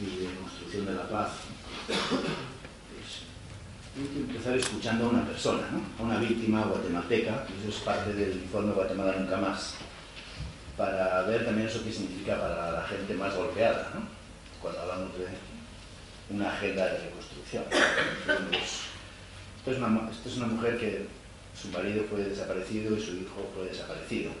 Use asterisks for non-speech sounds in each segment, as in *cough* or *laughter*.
y de construcción de la paz? Hay que empezar escuchando a una persona, ¿no? a una víctima guatemalteca, y eso es parte del informe Guatemala Nunca Más, para ver también eso que significa para la gente más golpeada, ¿no? cuando hablamos de una agenda de reconstrucción. Esto esto es una mujer que su marido fue desaparecido y su hijo fue desaparecido.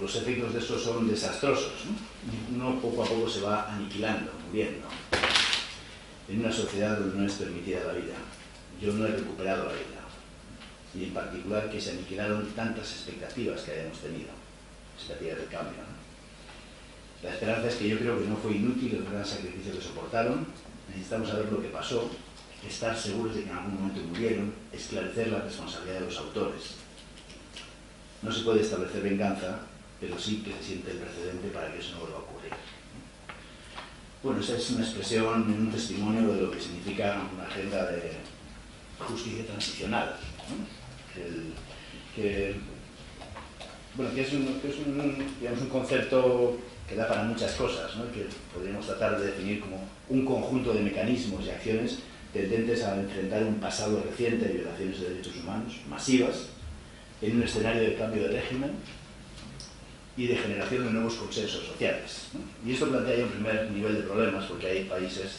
Los efectos de eso son desastrosos. ¿no? Uno poco a poco se va aniquilando, muriendo, en una sociedad donde no es permitida la vida. Yo no he recuperado la vida. Y en particular que se aniquilaron tantas expectativas que hayamos tenido, expectativas de cambio. La esperanza es que yo creo que no fue inútil el gran sacrificio que soportaron. Necesitamos saber lo que pasó, estar seguros de que en algún momento murieron, esclarecer la responsabilidad de los autores. No se puede establecer venganza, pero sí que se siente el precedente para que eso no vuelva a ocurrir. Bueno, esa es una expresión, un testimonio de lo que significa una agenda de justicia transicional. que, bueno, que es, un, es un, digamos, un concepto que da para muchas cosas, ¿no? que podríamos tratar de definir como un conjunto de mecanismos y acciones tendentes a enfrentar un pasado reciente de violaciones de derechos humanos masivas en un escenario de cambio de régimen y de generación de nuevos consensos sociales. Y esto plantea un primer nivel de problemas porque hay países,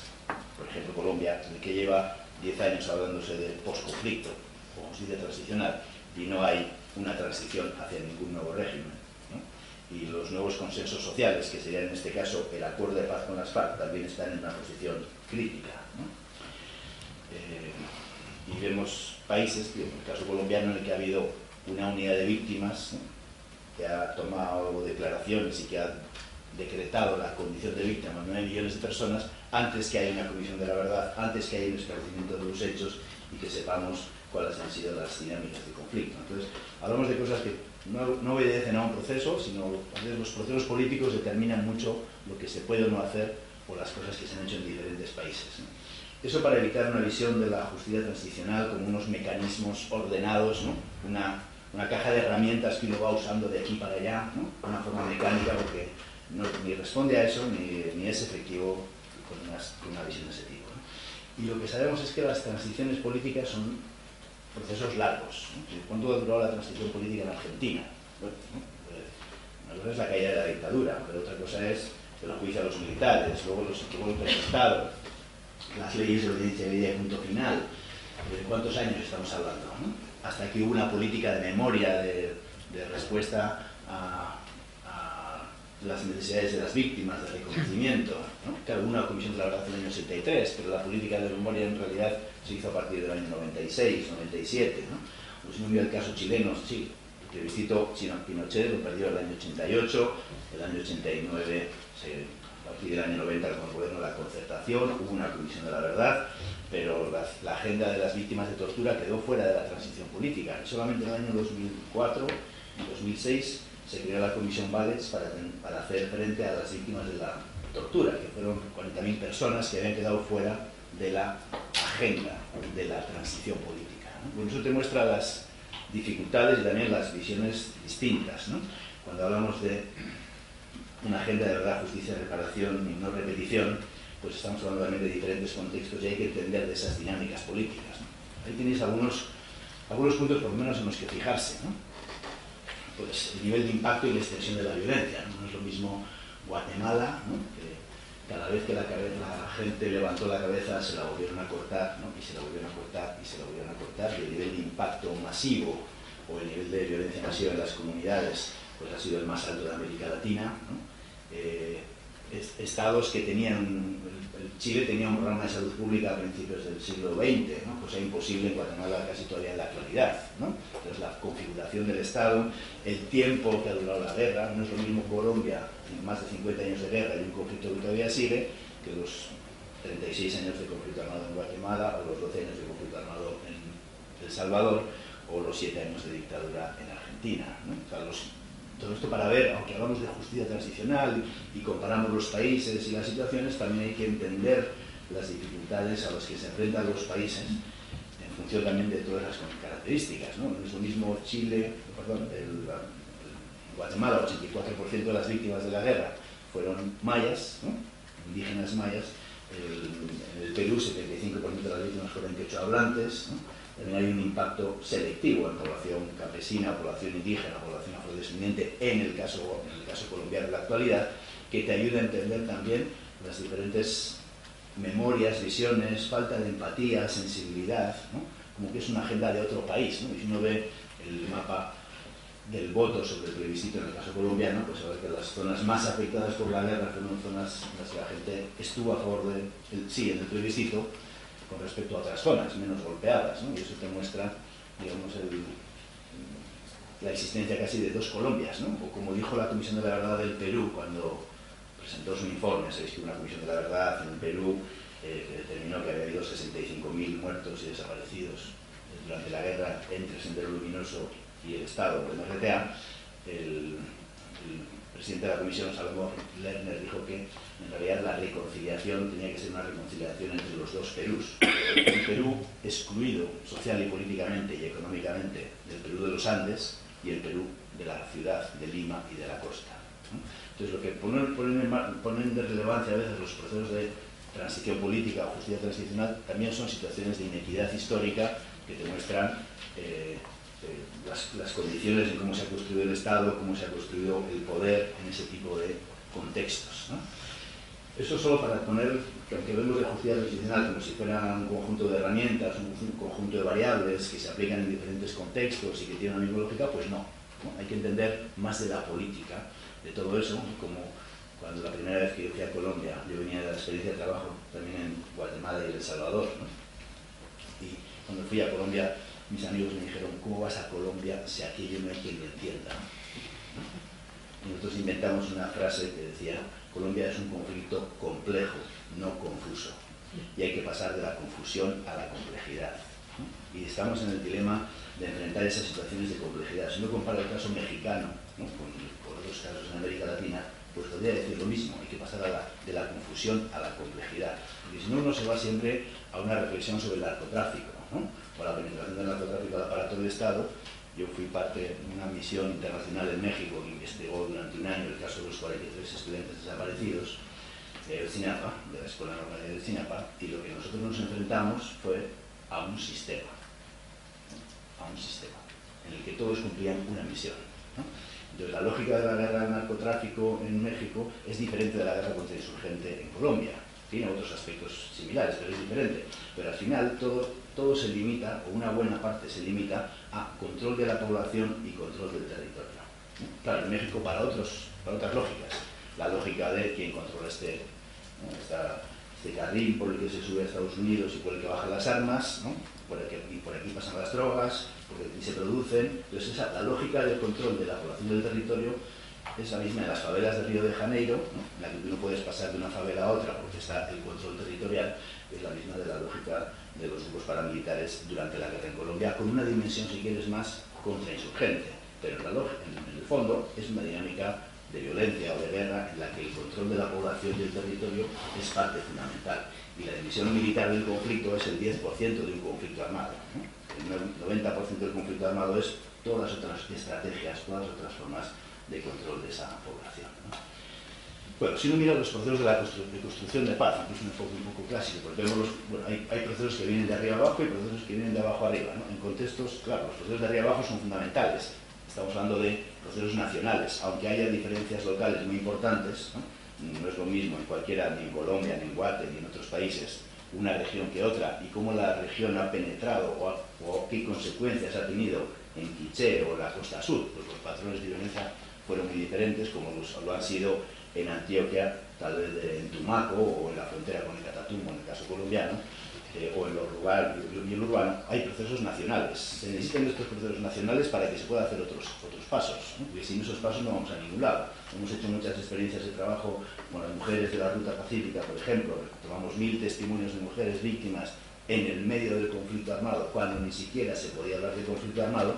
por ejemplo Colombia, que lleva 10 años hablándose de posconflicto o justicia transicional y no hay una transición hacia ningún nuevo régimen. Y los nuevos consensos sociales, que serían en este caso el acuerdo de paz con las FARC, también están en una posición crítica. Eh, y vemos países, en el caso colombiano, en el que ha habido una unidad de víctimas que ha tomado declaraciones y que ha decretado la condición de víctima a 9 millones de personas antes que haya una comisión de la verdad, antes que haya un esclarecimiento de los hechos y que sepamos cuáles han sido las dinámicas de conflicto. Entonces, hablamos de cosas que no, obedecen a un proceso, sino los procesos políticos determinan mucho lo que se puede o no hacer o las cosas que se han hecho en diferentes países. Eso para evitar una visión de la justicia transicional como unos mecanismos ordenados, una, caja de herramientas que uno va usando de aquí para allá, una forma mecánica, porque no, ni responde a eso ni, es efectivo con, una visión de ese tipo. Y lo que sabemos es que las transiciones políticas son procesos largos. ¿Cuánto ha durado la transición política en Argentina? Bueno, una cosa es la caída de la dictadura, pero otra cosa es el juicio a los militares, luego los golpes de Estado, las leyes de obediencia media y punto final. ¿De cuántos años estamos hablando? Hasta que hubo una política de memoria, de, respuesta a, las necesidades de las víctimas, de reconocimiento. ¿no? Claro, hubo una comisión de la verdad en el año 83, pero la política de memoria en realidad se hizo a partir del año 96, 97. ¿no? Pues no el caso chileno, sí, que visitó Pinochet, lo perdió el año 88, el año 89 se a partir del año 90 con el gobierno de la concertación, hubo una comisión de la verdad, pero la, agenda de las víctimas de tortura quedó fuera de la transición política. Solamente en el año 2004 y 2006 se creó la comisión Valles para, para hacer frente a las víctimas de la tortura, que fueron 40.000 personas que habían quedado fuera de la agenda de la transición política. ¿no? Eso te muestra las dificultades y también las visiones distintas. ¿no? Cuando hablamos de una agenda de verdad, justicia, reparación y no repetición, pues estamos hablando también de diferentes contextos y hay que entender de esas dinámicas políticas. Ahí tenéis algunos, algunos puntos por lo menos en los que fijarse. Pues el nivel de impacto y la extensión de la violencia. No, es lo mismo Guatemala, que cada vez que la, la, gente levantó la cabeza se la volvieron a cortar, ¿no? y se la volvieron a cortar, y se la volvieron a cortar, y el nivel de impacto masivo o el nivel de violencia masiva en las comunidades pues ha sido el más alto de América Latina. Eh, estados que tenían, Chile tenía un programa de salud pública a principios del siglo XX, ¿no? cosa imposible en Guatemala casi todavía en la actualidad. ¿no? Entonces la configuración del Estado, el tiempo que ha durado la guerra, no es lo mismo Colombia, más de 50 años de guerra y un conflicto que todavía sigue, que los 36 años de conflicto armado en Guatemala o los 12 años de conflicto armado en El Salvador o los 7 años de dictadura en Argentina. ¿no? O sea, los todo esto para ver, aunque hablamos de justicia transicional y comparamos los países y las situaciones, también hay que entender las dificultades a las que se enfrentan los países en función también de todas las características. ¿no? es lo mismo Chile, perdón, el, Guatemala, 84% de las víctimas de la guerra fueron mayas, indígenas mayas, en el Perú 75% de las víctimas fueron quechua hablantes, también hay un impacto selectivo en población campesina, población indígena, población afrodescendiente, en el caso, en el caso colombiano en la actualidad, que te ayuda a entender también las diferentes memorias, visiones, falta de empatía, sensibilidad, como que es una agenda de otro país. Y si uno ve el mapa del voto sobre el plebiscito en el caso colombiano, pues a ver que las zonas más afectadas por la guerra fueron zonas en las que la gente estuvo a favor de, sí, en el plebiscito, con respecto a otras zonas menos golpeadas, y eso te muestra, digamos, la existencia casi de dos Colombias, ¿no? o como dijo la Comisión de la Verdad del Perú cuando presentó su informe, sabéis que una Comisión de la Verdad en el Perú eh, que determinó que había habido 65.000 muertos y desaparecidos durante la guerra entre Sendero Luminoso y el Estado el el, presidente de la comisión, Salomón Lerner, dijo que en realidad la reconciliación tenía que ser una reconciliación entre los dos Perús. Un Perú excluido social y políticamente y económicamente del Perú de los Andes y el Perú de la ciudad de Lima y de la costa. Entonces, lo que ponen, ponen, de relevancia a veces los procesos de transición política o justicia transicional también son situaciones de inequidad histórica que te muestran eh, eh, las, condiciones de cómo se ha construido el Estado, cómo se ha construido el poder en ese tipo de contextos. Eso solo para poner que aunque vemos de justicia transicional como si fuera un conjunto de herramientas, un, conjunto de variables que se aplican en diferentes contextos y que tienen una misma lógica, pues no. Hay que entender más de la política de todo eso, como cuando la primera vez que yo fui a Colombia, yo venía de la experiencia de trabajo también en Guatemala y El Salvador, y cuando fui a Colombia mis amigos me dijeron, ¿cómo vas a Colombia si aquello no hay quien lo entienda? Nosotros inventamos una frase que decía, Colombia es un conflicto complejo, no confuso, y hay que pasar de la confusión a la complejidad. Y estamos en el dilema de enfrentar esas situaciones de complejidad. Si uno compara el caso mexicano con, otros casos en América Latina, pues podría decir lo mismo, hay que pasar de la confusión a la complejidad. Porque si no, uno se va siempre a una reflexión sobre el narcotráfico. ¿no? por la penetración del narcotráfico al aparato del Estado. Yo fui parte de una misión internacional en México que investigó durante un año el caso de los 43 estudiantes desaparecidos del CINAPA, de la Escuela Normal del CINAPA, y lo que nosotros nos enfrentamos fue a un sistema, a un sistema, en el que todos cumplían una misión. Entonces, la lógica de la guerra del narcotráfico en México es diferente de la guerra contra el insurgente en Colombia. Tiene otros aspectos similares, pero es diferente. Pero al final todo todo se limita, o una buena parte se limita, a control de la población y control del territorio. Claro, en México para, otros, para otras lógicas. La lógica de quien controla este, este carril por el que se sube a Estados Unidos y por el que bajan las armas, por el que por aquí pasan las drogas, por aquí se producen. Entonces, esa, la lógica del control de la población del territorio es la misma en las favelas de Río de Janeiro, en la que tú no puedes pasar de una favela a otra porque está el control territorial, es la misma de la lógica de los grupos paramilitares durante la guerra en Colombia, con una dimensión, si quieres, más contrainsurgente. Pero en, en el fondo es una dinámica de violencia o de guerra en la que el control de la población y el territorio es parte fundamental. Y la división militar del conflicto es el 10% de un conflicto armado. El 90% del conflicto armado es todas otras estrategias, todas otras formas de control de esa población. Bueno, si uno mira los procesos de la construcción de paz, es un enfoque un poco clásico, porque vemos bueno, hay, procesos que vienen de arriba abajo y procesos que vienen de abajo arriba. En contextos, claro, los procesos de arriba abajo son fundamentales. Estamos hablando de procesos nacionales, aunque haya diferencias locales muy importantes, ¿no? es lo mismo en cualquiera, ni en Colombia, ni en Guate, ni en otros países, una región que otra, y cómo la región ha penetrado o, o qué consecuencias ha tenido en Quiché o la costa sur, pues los patrones de violencia fueron muy diferentes, como lo han sido en Antioquia, tal vez en Tumaco o en la frontera con el Catatumbo, en el caso colombiano, eh, o en lo rural y el urbano, hay procesos nacionales. Se necesitan estos procesos nacionales para que se puedan hacer otros, otros pasos, porque sin esos pasos no vamos a ningún lado. Hemos hecho muchas experiencias de trabajo con las mujeres de la Ruta Pacífica, por ejemplo, tomamos mil testimonios de mujeres víctimas en el medio del conflicto armado, cuando ni siquiera se podía hablar de conflicto armado,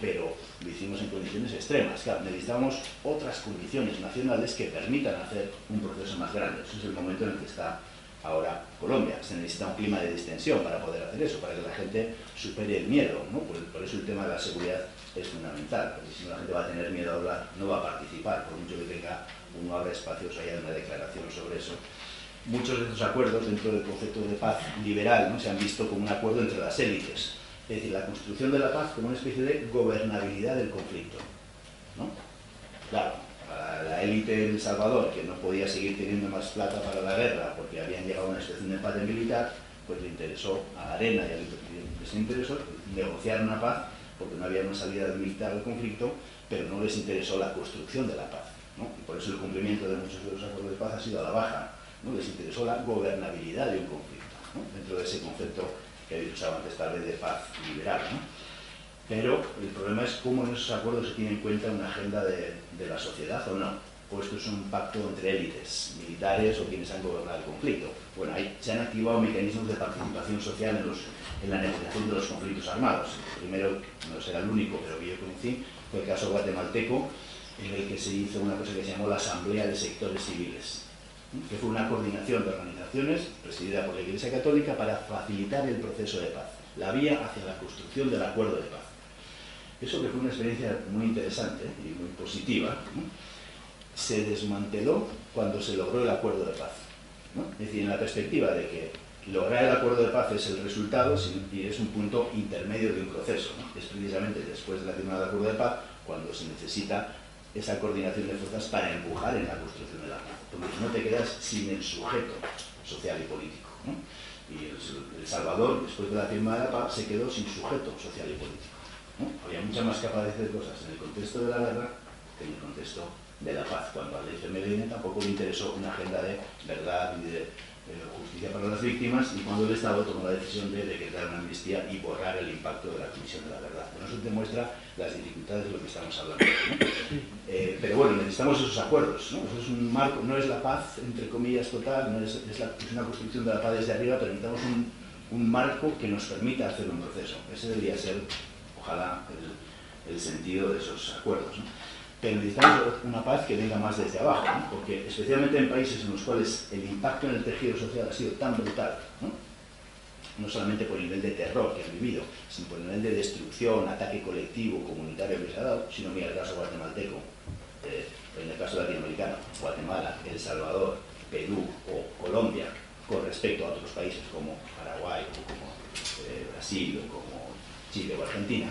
pero lo hicimos en condiciones extremas. Claro, necesitamos otras condiciones nacionales que permitan hacer un proceso más grande. Ese es el momento en el que está ahora Colombia. Se necesita un clima de distensión para poder hacer eso, para que la gente supere el miedo. ¿no? Por, eso el tema de la seguridad es fundamental, porque si no la gente va a tener miedo a hablar, no va a participar, por mucho que tenga uno abre espacios, haya una declaración sobre eso. Muchos de estos acuerdos dentro del concepto de paz liberal ¿no? se han visto como un acuerdo entre las élites, es decir, la construcción de la paz como una especie de gobernabilidad del conflicto. ¿no? Claro, para la élite de El Salvador, que no podía seguir teniendo más plata para la guerra porque habían llegado a una situación de empate militar, pues le interesó a la Arena y al les interesó negociar una paz porque no había una salida militar al conflicto, pero no les interesó la construcción de la paz. Y por eso el cumplimiento de muchos de los acuerdos de paz ha sido a la baja. ¿no? Les interesó la gobernabilidad de un conflicto, dentro de ese concepto que habéis usado antes tal vez de paz liberal. Pero el problema es cómo en esos acuerdos se tiene en cuenta una agenda de, la sociedad o no. O esto es un pacto entre élites, militares o quienes han gobernado el conflicto. Bueno, ahí se han activado mecanismos de participación social en, los, en la negociación de los conflictos armados. El primero, no será el único, pero que yo conocí, fue el caso guatemalteco, en el que se hizo una cosa que se llamó la Asamblea de Sectores Civiles, que fue una coordinación de organizaciones presidida por la Iglesia Católica para facilitar el proceso de paz, la vía hacia la construcción del acuerdo de paz. Eso que fue una experiencia muy interesante y muy positiva, se desmanteló cuando se logró el acuerdo de paz. Es decir, en la perspectiva de que lograr el acuerdo de paz es el resultado y es un punto intermedio de un proceso. Es precisamente después de la firma del acuerdo de paz cuando se necesita esa coordinación de fuerzas para empujar en la construcción de la paz. Porque no te quedas sin el sujeto social y político. Y el, Salvador, después de la firma de la paz, se quedó sin sujeto social y político. Había mucha más capacidad de cosas en el contexto de la guerra que en el contexto de la paz, cuando al FMLN tampoco le interesó una agenda de verdad y de justicia para las víctimas y cuando el Estado tomó la decisión de decretar una amnistía y borrar el impacto de la Comisión de la Verdad. eso demuestra las dificultades de lo que estamos hablando. Eh, pero bueno, necesitamos esos acuerdos. ¿no? Eso es un marco, no es la paz, entre comillas, total, no es, es, una construcción de la paz desde arriba, pero necesitamos un, un, marco que nos permita hacer un proceso. Ese debería ser, ojalá, el, el sentido de esos acuerdos. ¿no? Pero necesitamos una paz que venga más desde abajo, porque especialmente en países en los cuales el impacto en el tejido social ha sido tan brutal, ¿no? solamente por el nivel de terror que han vivido, sino por el nivel de destrucción, ataque colectivo, comunitario que se ha dado, si no mira el caso guatemalteco, eh, en el caso latinoamericano, Guatemala, El Salvador, Perú o Colombia, con respecto a otros países como Paraguay, como eh, Brasil, o como Chile o Argentina,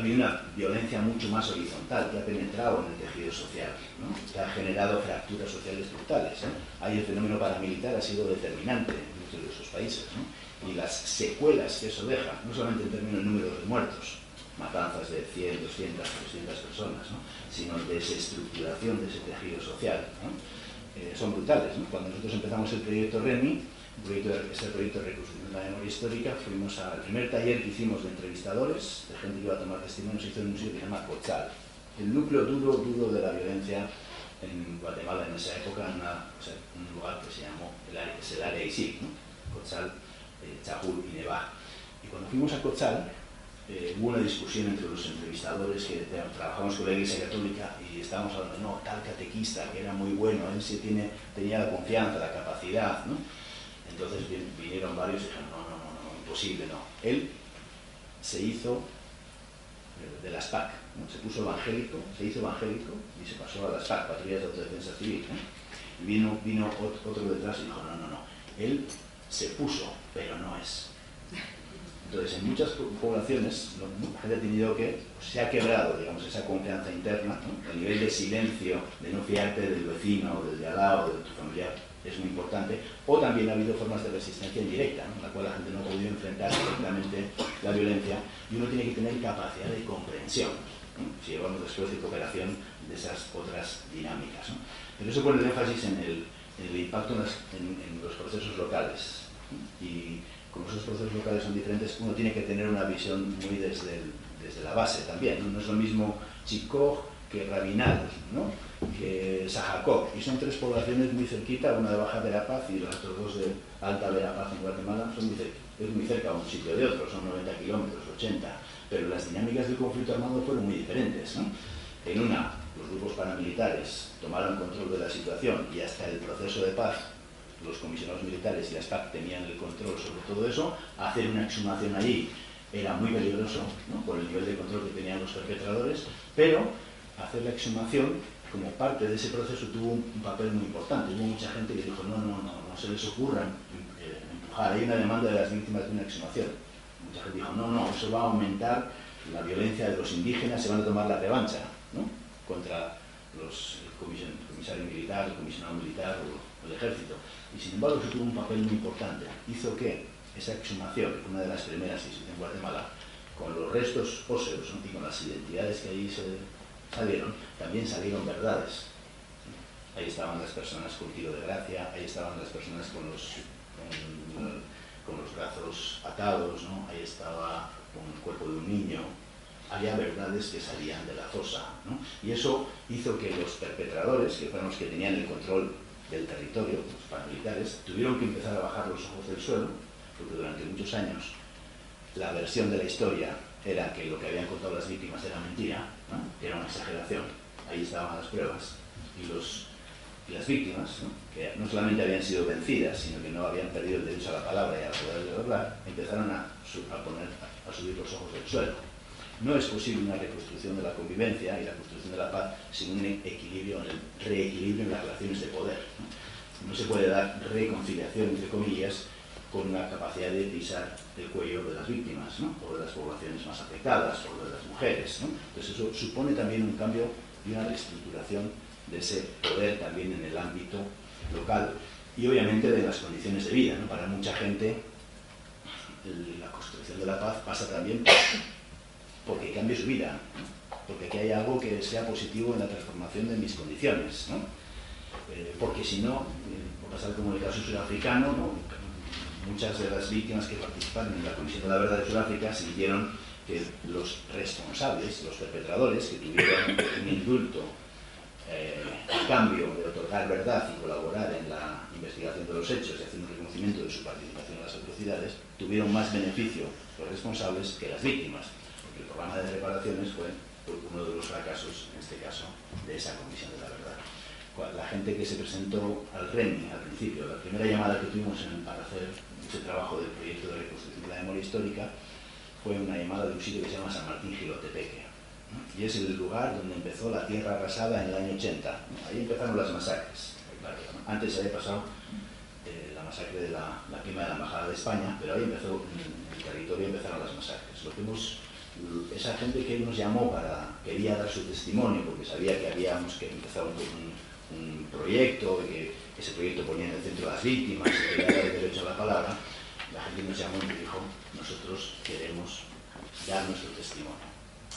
ha habido una violencia mucho más horizontal que ha penetrado en el tejido social, que ha generado fracturas sociales brutales. ¿eh? Ahí el fenómeno paramilitar ha sido determinante en muchos de esos países. Y las secuelas que eso deja, no solamente en términos de número de muertos, matanzas de 100, 200, 300 personas, sino de desestructuración de ese tejido social, eh, son brutales. Cuando nosotros empezamos el proyecto REMI, proyecto de, este proyecto de reconstrucción de la memoria histórica, fuimos al primer taller que hicimos de entrevistadores, de gente que iba a tomar testimonios, se hizo en un sitio que se llama Cochal, el núcleo duro, duro de la violencia en Guatemala en esa época, en un lugar que se llamó, el área, es el área ¿no? Cochal, eh, Chajul y Nevá. Y cuando fuimos a Cochal, eh, hubo una discusión entre los entrevistadores que trabajamos con la Iglesia Católica y estábamos hablando, no, tal catequista que era muy bueno, él sí tiene, tenía la confianza, la capacidad, ¿no? Entonces vinieron varios y dijeron, no, no, no, imposible, no. Él se hizo eh, de las PAC, se puso evangélico, se hizo evangélico y se pasó a las PAC, Patrullas de Autodefensa Civil. Y vino, vino otro detrás y dijo, no, no, no, él se puso, pero no es. Entonces, en muchas poblaciones, la gente ha tenido que, pues, se ha quebrado, digamos, esa confianza interna, el nivel de silencio, de no fiarte del vecino, del de al lado, de tu familiar, es muy importante, o también ha habido formas de resistencia indirecta, en la cual la gente no ha podido enfrentar directamente la violencia, y uno tiene que tener capacidad de comprensión, si llevamos después de cooperación de esas otras dinámicas. Pero eso pone el énfasis en el, impacto en, los procesos locales, y como esos procesos locales son diferentes, uno tiene que tener una visión muy desde, desde la base también, no, es lo mismo Chico que Rabinal, ¿no? que Sajacó, y son tres poblaciones muy cerquita, una de Baja Verapaz y las otras dos de Alta Verapaz en Guatemala, son muy cerca, es muy cerca un sitio de otro, son 90 kilómetros, 80, pero las dinámicas del conflicto armado fueron muy diferentes. En una, los grupos paramilitares tomaron control de la situación y hasta el proceso de paz los comisionados militares y las PAC tenían el control sobre todo eso, hacer una exhumación allí era muy peligroso, ¿no? por el nivel de control que tenían los perpetradores, pero hacer la exhumación como parte de ese proceso tuvo un papel muy importante. Hubo mucha gente que dijo, no, no, no, no se les ocurra eh, empujar, hay una demanda de las víctimas de una exhumación. Mucha gente dijo, no, no, eso va a aumentar la violencia de los indígenas, se van a tomar la revancha ¿no? contra los, el comisario militar, el comisionado militar o, el ejército. Y sin embargo eso tuvo un papel muy importante. Hizo que esa exhumación, que fue una de las primeras que se hizo en Guatemala, con los restos óseos y con las identidades que ahí se salieron, también salieron verdades. Ahí estaban las personas con tiro de gracia, ahí estaban las personas con los, con, los brazos atados, ¿no? ahí estaba con el cuerpo de un niño, había verdades que salían de la fosa. ¿no? Y eso hizo que los perpetradores, que fueron los que tenían el control del territorio, los paramilitares, tuvieron que empezar a bajar los ojos del suelo, porque durante muchos años la versión de la historia era que lo que habían contado las víctimas era mentira, que era una exageración. Ahí estaban las pruebas. Y, los, y las víctimas, que no solamente habían sido vencidas, sino que no habían perdido el derecho a la palabra y a la poder de hablar, empezaron a, a, poner, a subir los ojos del suelo. No es posible una reconstrucción de la convivencia y la construcción de la paz sin un equilibrio, el reequilibrio en las relaciones de poder. No se puede dar reconciliación, entre comillas, con una capacidad de pisar el cuello de las víctimas, ¿no? o de las poblaciones más afectadas, o de las mujeres. ¿no? Entonces eso supone también un cambio y una reestructuración de ese poder también en el ámbito local y obviamente de las condiciones de vida. ¿no? Para mucha gente la construcción de la paz pasa también porque cambie su vida, porque aquí hay algo que sea positivo en la transformación de mis condiciones. Eh, porque si no, eh, pasar como el caso surafricano, ¿no? Muchas de las víctimas que participaron en la Comisión de la Verdad de Sudáfrica sintieron que los responsables, los perpetradores, que tuvieron un indulto eh, a cambio de otorgar verdad y colaborar en la investigación de los hechos y hacer un reconocimiento de su participación en las atrocidades, tuvieron más beneficio los responsables que las víctimas, porque el programa de reparaciones fue uno de los fracasos, en este caso, de esa Comisión de la Verdad la gente que se presentó al REMI al principio, la primera llamada que tuvimos para hacer ese trabajo del proyecto de reconstrucción de la memoria histórica fue una llamada de un sitio que se llama San Martín Gilotepeque. Y es el lugar donde empezó la tierra arrasada en el año 80. Ahí empezaron las masacres. Antes había pasado eh, la masacre de la, la quema de la Embajada de España, pero ahí empezó, en el territorio empezaron las masacres. Lo que hemos, esa gente que nos llamó para, quería dar su testimonio, porque sabía que habíamos que empezar un, un proyecto, que ese proyecto ponía en el centro a las víctimas, que el derecho a la palabra, la gente nos llamó y me dijo, nosotros queremos dar nuestro testimonio.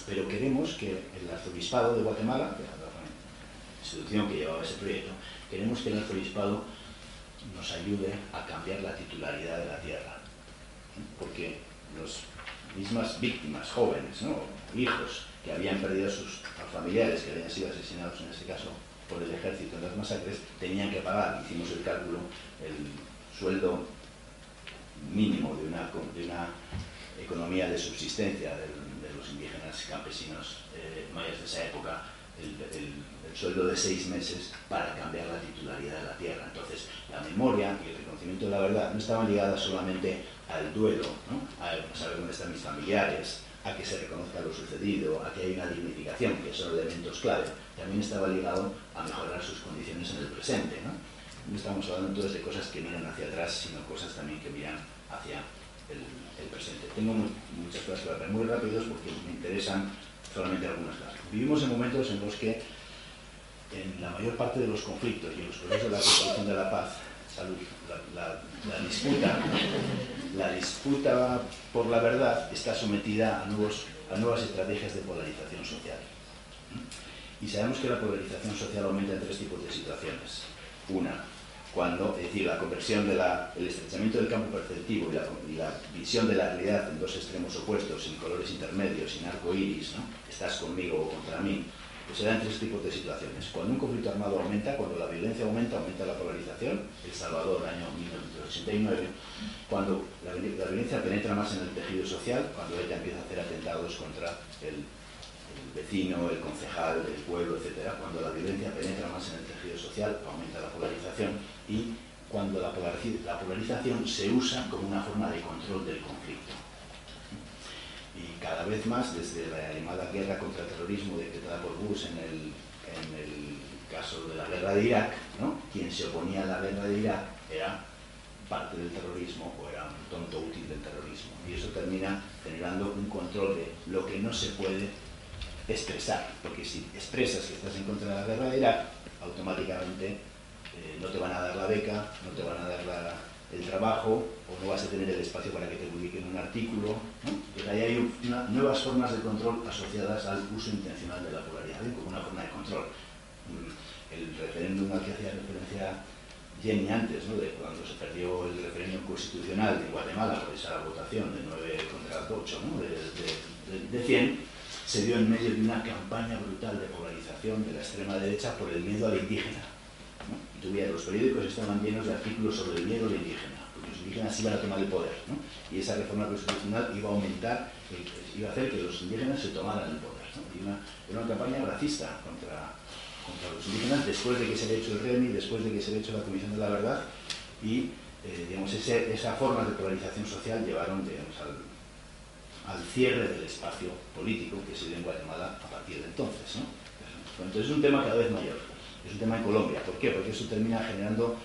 Pero queremos que el arzobispado de Guatemala, que era la institución que llevaba ese proyecto, queremos que el arzobispado nos ayude a cambiar la titularidad de la tierra. Porque las mismas víctimas, jóvenes, ¿no? hijos, que habían perdido a sus familiares, que habían sido asesinados en este caso, por el ejército en las masacres, tenían que pagar, hicimos el cálculo, el sueldo mínimo de una, de una economía de subsistencia de, los indígenas campesinos eh, mayas de esa época, el, sueldo de seis meses para cambiar la titularidad de la tierra. Entonces, la memoria y el reconocimiento de la verdad no estaban ligadas solamente al duelo, a saber dónde están mis familiares, a que se reconozca lo sucedido, a que haya una dignificación, que son elementos clave, también estaba ligado a mejorar sus condiciones en el presente. ¿no? estamos hablando entonces de cosas que miran hacia atrás, sino cosas también que miran hacia el, presente. Tengo muchas cosas que hablar muy rápidos porque me interesan solamente algunas cosas. Vivimos en momentos en los que en la mayor parte de los conflictos y en los procesos de la construcción de la paz, la, disputa, la disputa por la verdad está sometida a, nuevos, a nuevas estrategias de polarización social. Y sabemos que la polarización social aumenta en tres tipos de situaciones. Una, cuando, es decir, la conversión del estrechamiento del campo perceptivo y la, visión de la realidad en dos extremos opuestos, sin colores intermedios, sin arco iris, ¿no? estás conmigo o contra mí, pues se dan tres tipos de situaciones. Cuando un conflicto armado aumenta, cuando la violencia aumenta, aumenta la polarización, El Salvador, año 1989, cuando la, violencia penetra más en el tejido social, cuando ella empieza a hacer atentados contra el, vecino, el concejal, el pueblo, etc. Cuando la violencia penetra más en el tejido social, aumenta la polarización y cuando la intervención se usa como una forma de control del conflicto. Cada vez más, desde la llamada guerra contra el terrorismo decretada por Bush en el, caso de la guerra de Irak, ¿no? quien se oponía a la guerra de Irak era parte del terrorismo o era un tonto útil del terrorismo. Y eso termina generando un control de lo que no se puede expresar, porque si expresas que estás en contra de la guerra de Irak, automáticamente eh, no te van a dar la beca, no te van a dar el trabajo, o no vas a tener el espacio para que te publiquen un artículo. ¿no? ahí hay nuevas formas de control asociadas al uso intencional de la polaridad, como una forma de control. Mm, el referéndum al que hacía referencia Jenny antes, ¿no? de cuando se perdió el referéndum constitucional de Guatemala por esa votación de 9 contra 8, ¿no? de, de 100, se dio en medio de una campaña brutal de polarización de la extrema derecha por el miedo al indígena. Y los periódicos estaban llenos de artículos sobre el miedo al indígena, porque los indígenas iban a tomar el poder. ¿no? Y esa reforma constitucional iba a aumentar, iba a hacer que los indígenas se tomaran el poder. ¿no? Y era una campaña racista contra contra los indígenas después de que se haya hecho el REMI, después de que se haya hecho la Comisión de la Verdad y eh, digamos, ese, esa forma de polarización social llevaron digamos, al, al, cierre del espacio político que se dio en Guatemala a partir de entonces. ¿no? Entonces es un tema cada vez mayor, es un tema en Colombia. ¿Por qué? Porque eso termina generando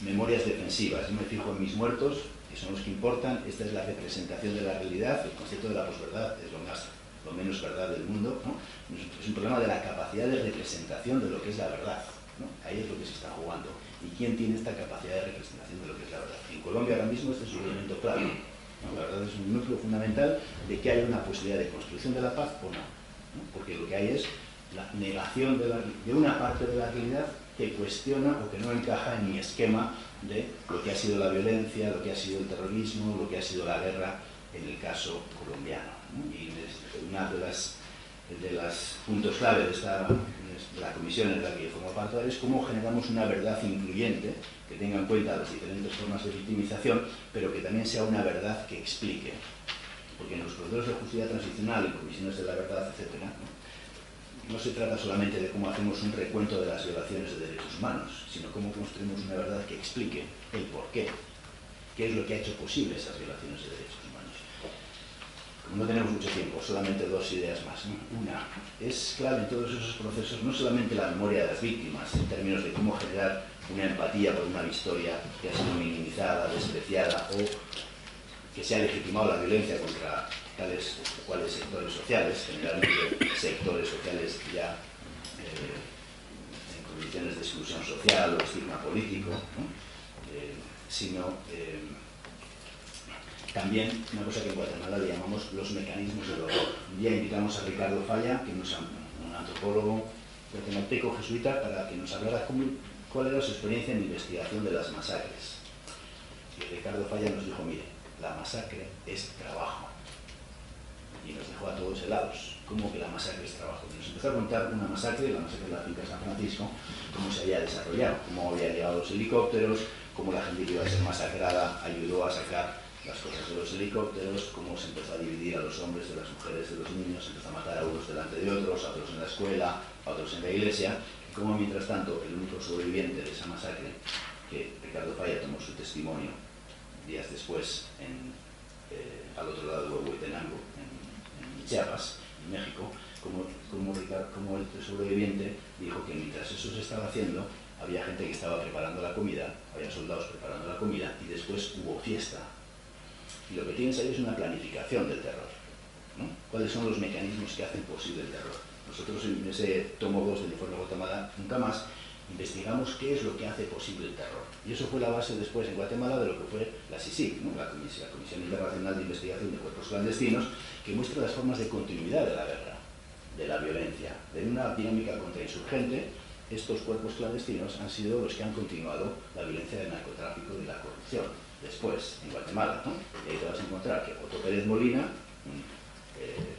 memorias defensivas. Yo me fijo en mis muertos, que son los que importan, esta es la representación de la realidad, el concepto de la posverdad es lo más lo menos verdad del mundo, ¿no? es un problema de la capacidad de representación de lo que es la verdad. ¿no? Ahí es lo que se está jugando. ¿Y quién tiene esta capacidad de representación de lo que es la verdad? En Colombia ahora mismo este es un elemento clave. La verdad es un núcleo fundamental de que haya una posibilidad de construcción de la paz o no. Porque lo que hay es la negación de, de una parte de la realidad que cuestiona o que no encaja en mi esquema de lo que ha sido la violencia, lo que ha sido el terrorismo, lo que ha sido la guerra en el caso colombiano. Y una de las, de puntos clave de, esta, de la comisión en la que formo parte es cómo generamos una verdad incluyente que tenga en cuenta las diferentes formas de victimización, pero que también sea una verdad que explique. Porque en los procesos de justicia transicional, en comisiones de la verdad, etc., ¿no? Se trata solamente de cómo hacemos un recuento de las violaciones de derechos humanos, sino cómo construimos una verdad que explique el por qué, es lo que ha hecho posible esas violaciones de derechos no tenemos mucho tiempo, solamente dos ideas más. Una, es clave en todos esos procesos no solamente la memoria de las víctimas, en términos de cómo generar una empatía por una historia que ha sido minimizada, despreciada o que se ha legitimado la violencia contra tales o cuales sectores sociales, generalmente *coughs* sectores sociales ya eh, en condiciones de exclusión social o estigma político, eh, sino eh, también una cosa que en Guatemala le llamamos los mecanismos del horror. Un día invitamos a Ricardo Falla, que es un antropólogo guatemalteco jesuita, para que nos hablara cuál era su experiencia en investigación de las masacres. Y Ricardo Falla nos dijo, mire, la masacre es trabajo. Y nos dejó a todos helados. ¿Cómo que la masacre es trabajo? Y nos empezó a contar una masacre, la masacre de la finca San Francisco, cómo se había desarrollado, cómo había llegado los helicópteros, cómo la gente que iba a ser masacrada ayudó a sacar las cosas de los helicópteros, cómo se empezó a dividir a los hombres de las mujeres de los niños, se empezó a matar a unos delante de otros, a otros en la escuela, a otros en la iglesia, y cómo mientras tanto el único sobreviviente de esa masacre, que Ricardo Falla tomó su testimonio días después eh, al otro lado de Huehuetenango, en, Chiapas, en México, como, como, el sobreviviente dijo que mientras eso se estaba haciendo, había gente que estaba preparando la comida, había soldados preparando la comida y después hubo fiesta y lo que tienes ahí es una planificación del terror. ¿Cuáles son los mecanismos que hacen posible el terror? Nosotros en ese tomo 2 del informe Guatemala, nunca más, investigamos qué es lo que hace posible el terror. Y eso fue la base después en Guatemala de lo que fue la CICIG, la, Comisión, Internacional de Investigación de Cuerpos Clandestinos, que muestra las formas de continuidad de la guerra, de la violencia, de una dinámica contrainsurgente. Estos cuerpos clandestinos han sido los que han continuado la violencia del narcotráfico y la corrupción después en Guatemala, y ahí te vas a encontrar que Otto Pérez Molina, eh,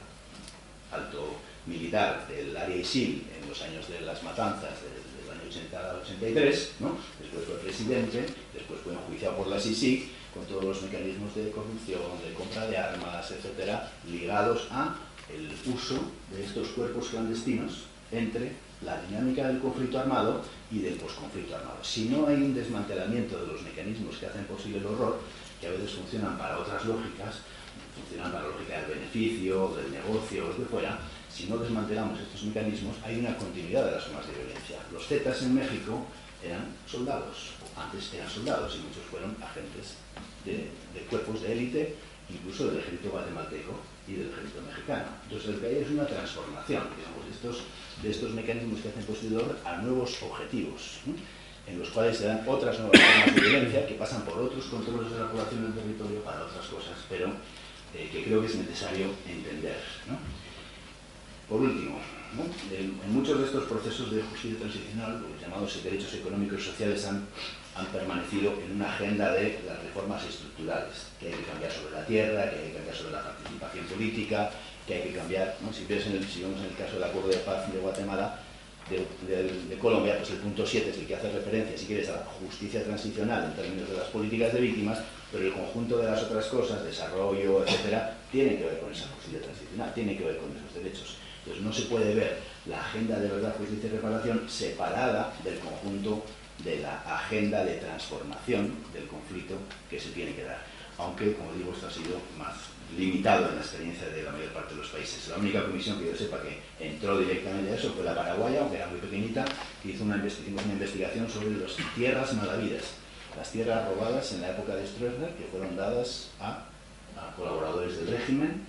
alto militar del área ISIL en los años de las matanzas del, 80 al 83, ¿no? después fue presidente, después fue enjuiciado por la ISIC con todos los mecanismos de corrupción, de compra de armas, etcétera, ligados a el uso de estos cuerpos clandestinos entre la dinámica del conflicto armado y del posconflicto armado. Si no hay un desmantelamiento de los mecanismos que hacen posible el horror, que a veces funcionan para otras lógicas, funcionan para la lógica del beneficio, del negocio, de fuera, si no desmantelamos estos mecanismos, hay una continuidad de las formas de violencia. Los Zetas en México eran soldados, antes eran soldados y muchos fueron agentes de, cuerpos de élite, incluso del ejército guatemalteco y del ejército mexicano. Entonces lo que hay es una transformación, de estos, mecanismos que hacen posible a nuevos objetivos, en los cuales se dan otras nuevas formas de violencia que pasan por otros controles de la población del territorio para otras cosas, pero eh, que creo que es necesario entender. Por último, en muchos de estos procesos de justicia transicional, los llamados derechos económicos y sociales han, permanecido en una agenda de las reformas estructurales, que hay que cambiar sobre la tierra, que hay que cambiar sobre la participación política, que hay que cambiar, el, si vemos en el caso del acuerdo de paz de Guatemala, de, Colombia, pues el punto 7 es el que hace referencia, si quieres, a la justicia transicional en términos de las políticas de víctimas, pero el conjunto de las otras cosas, desarrollo, etcétera, tiene que ver con esa justicia transicional, tiene que ver con esos derechos. Entonces no se puede ver la agenda de verdad, justicia y reparación separada del conjunto de la agenda de transformación del conflicto que se tiene que dar. Aunque, como digo, esto ha sido más limitado en la experiencia de la mayor parte de los países. La única comisión que yo sepa que entró directamente a eso fue la paraguaya, aunque era muy pequeñita, que hizo una, una investigación sobre las tierras malavidas, las tierras robadas en la época de Stroessner, que fueron dadas a, colaboradores del régimen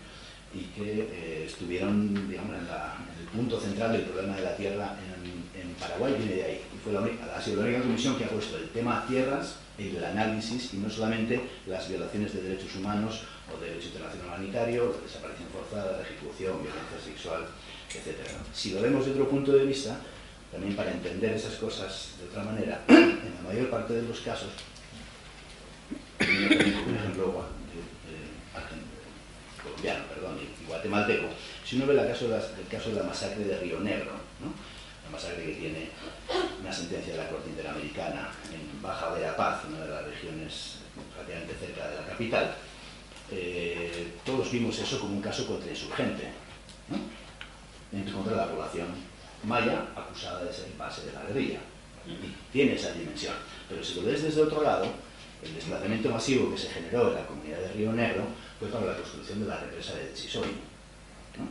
y que eh, estuvieron digamos, en, el punto central del problema de la tierra en, Paraguay, viene de ahí. Y fue la ha sido la única comisión que ha puesto el tema tierras en el análisis y no solamente las violaciones de derechos humanos o de derecho internacional humanitario, la desaparición forzada, la ejecución, violencia sexual, etc. Si lo vemos de otro punto de vista, también para entender esas cosas de otra manera, *clears throat* en la mayor parte de los casos, por ejemplo, colombiano, perdón, y guatemalteco, si uno ve el caso, el caso de la masacre de Río Negro, la masacre que tiene una sentencia de la Corte Interamericana en Baja Verapaz, una de las regiones relativamente cerca de la capital, eh, todos vimos eso como un caso contra insurgente, ¿no? contra la población maya acusada de ser base de la guerrilla. tiene esa dimensión. Pero si lo ves desde otro lado, el desplazamiento masivo que se generó en la comunidad de Río Negro fue para la construcción de la represa de Chisoy,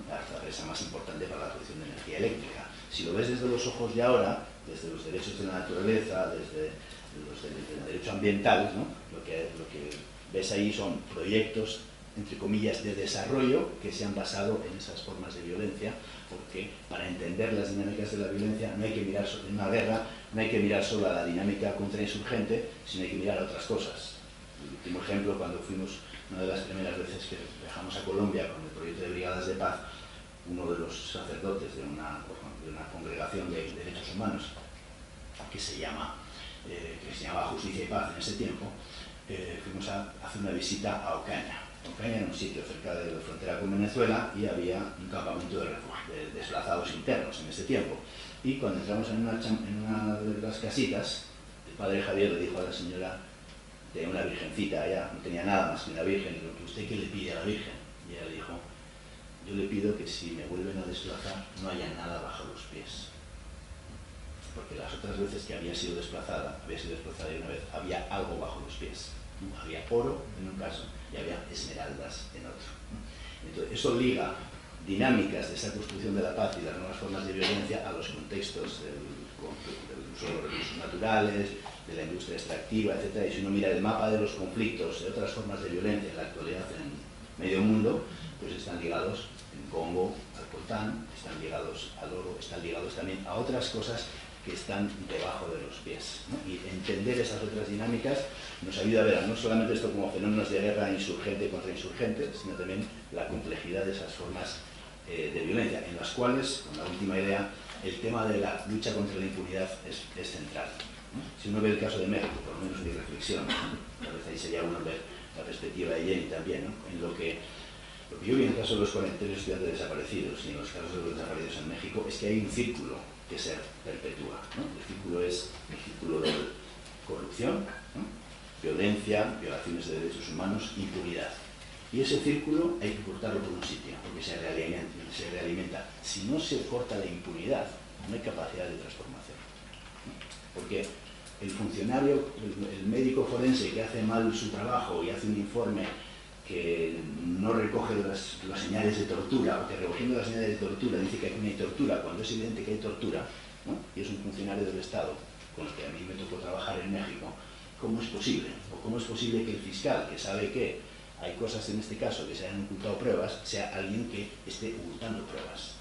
la represa más importante para la producción de energía eléctrica. Si lo ves desde los ojos de ahora, desde los derechos de la naturaleza, desde los el derecho ambiental, lo, que, lo que ves ahí son proyectos, entre comillas, de desarrollo que se han basado en esas formas de violencia, porque para entender las dinámicas de la violencia no hay que mirar en una guerra, no hay que mirar solo a la dinámica contrainsurgente, sino hay que mirar a otras cosas. El último ejemplo, cuando fuimos, una de las primeras veces que viajamos a Colombia con el proyecto de Brigadas de Paz, uno de los sacerdotes de una, de una congregación de derechos humanos, que se, llama, eh, que se llamaba Justicia y Paz en ese tiempo, eh, fuimos a hacer una visita a Ocaña. Era un sitio cerca de la frontera con Venezuela y había un campamento de, desplazados internos en ese tiempo. Y cuando entramos en una, en una, de las casitas, el padre Javier le dijo a la señora, de una virgencita allá, no tenía nada más que una virgen, y que ¿usted qué le pide a la virgen? Y ella le dijo, yo le pido que si me vuelven a desplazar no haya nada bajo los pies porque las otras veces que había sido desplazada, había sido desplazada de una vez, había algo bajo los pies. Había oro en un caso y había esmeraldas en otro. Entonces, eso liga dinámicas de esa construcción de la paz y las nuevas formas de violencia a los contextos del, uso de los recursos naturales, de la industria extractiva, etc. Y si uno mira el mapa de los conflictos, de otras formas de violencia en la actualidad en medio mundo, pues están ligados en Congo al coltán, están ligados al oro, están ligados también a otras cosas que están debajo de los pies. Y entender esas otras dinámicas nos ayuda a ver no solamente esto como fenómenos de guerra insurgente contra insurgente, sino también la complejidad de esas formas eh, de violencia, en las cuales, con la última idea, el tema de la lucha contra la impunidad es, central. Si uno ve el caso de México, por lo menos mi reflexión, tal vez ahí sería uno ver la perspectiva de Jenny también, en lo que, lo que yo vi en el caso de los 43 estudiantes desaparecidos y en los casos de los desaparecidos en México es que hay un círculo que se perpetúa. El círculo es el círculo de corrupción, violencia, violaciones de derechos humanos, impunidad. Y ese círculo hay que cortarlo por un sitio, porque se realimenta, se realimenta. Si no se corta la impunidad, no hay capacidad de transformación. Porque el funcionario, el, médico forense que hace mal su trabajo y hace un informe que no recoge las, señales de tortura, o que recogiendo las señales de tortura dice que no hay tortura, cuando es evidente que hay tortura, y es un funcionario del Estado, con el que a mí me tocó trabajar en México, ¿cómo es posible? ¿O cómo es posible que el fiscal, que sabe que hay cosas en este caso que se han ocultado pruebas, sea alguien que esté ocultando pruebas?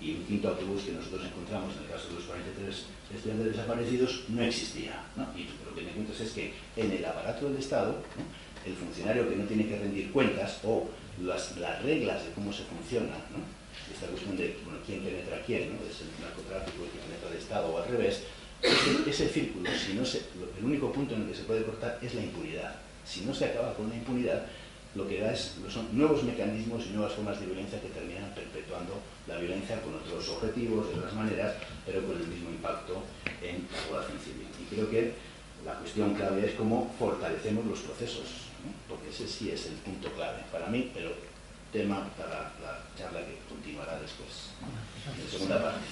Y un quinto autobús que nosotros encontramos en el caso de los 43 estudiantes desaparecidos no existía. Y lo que me cuentas es que en el aparato del Estado, el funcionario que no tiene que rendir cuentas o las, reglas de cómo se funciona, esta cuestión de quién penetra quién, es el narcotráfico el que penetra al Estado o al revés, ese, círculo, si no se, el único punto en el que se puede cortar es la impunidad. Si no se acaba con la impunidad, lo que da es, son nuevos mecanismos y nuevas formas de violencia que terminan perpetuando la violencia con otros objetivos, de otras maneras, pero con el mismo impacto en la población civil. Y creo que la cuestión clave es cómo fortalecemos los procesos, porque ese sí es el punto clave para mí, pero tema para la charla que continuará después, en la segunda parte.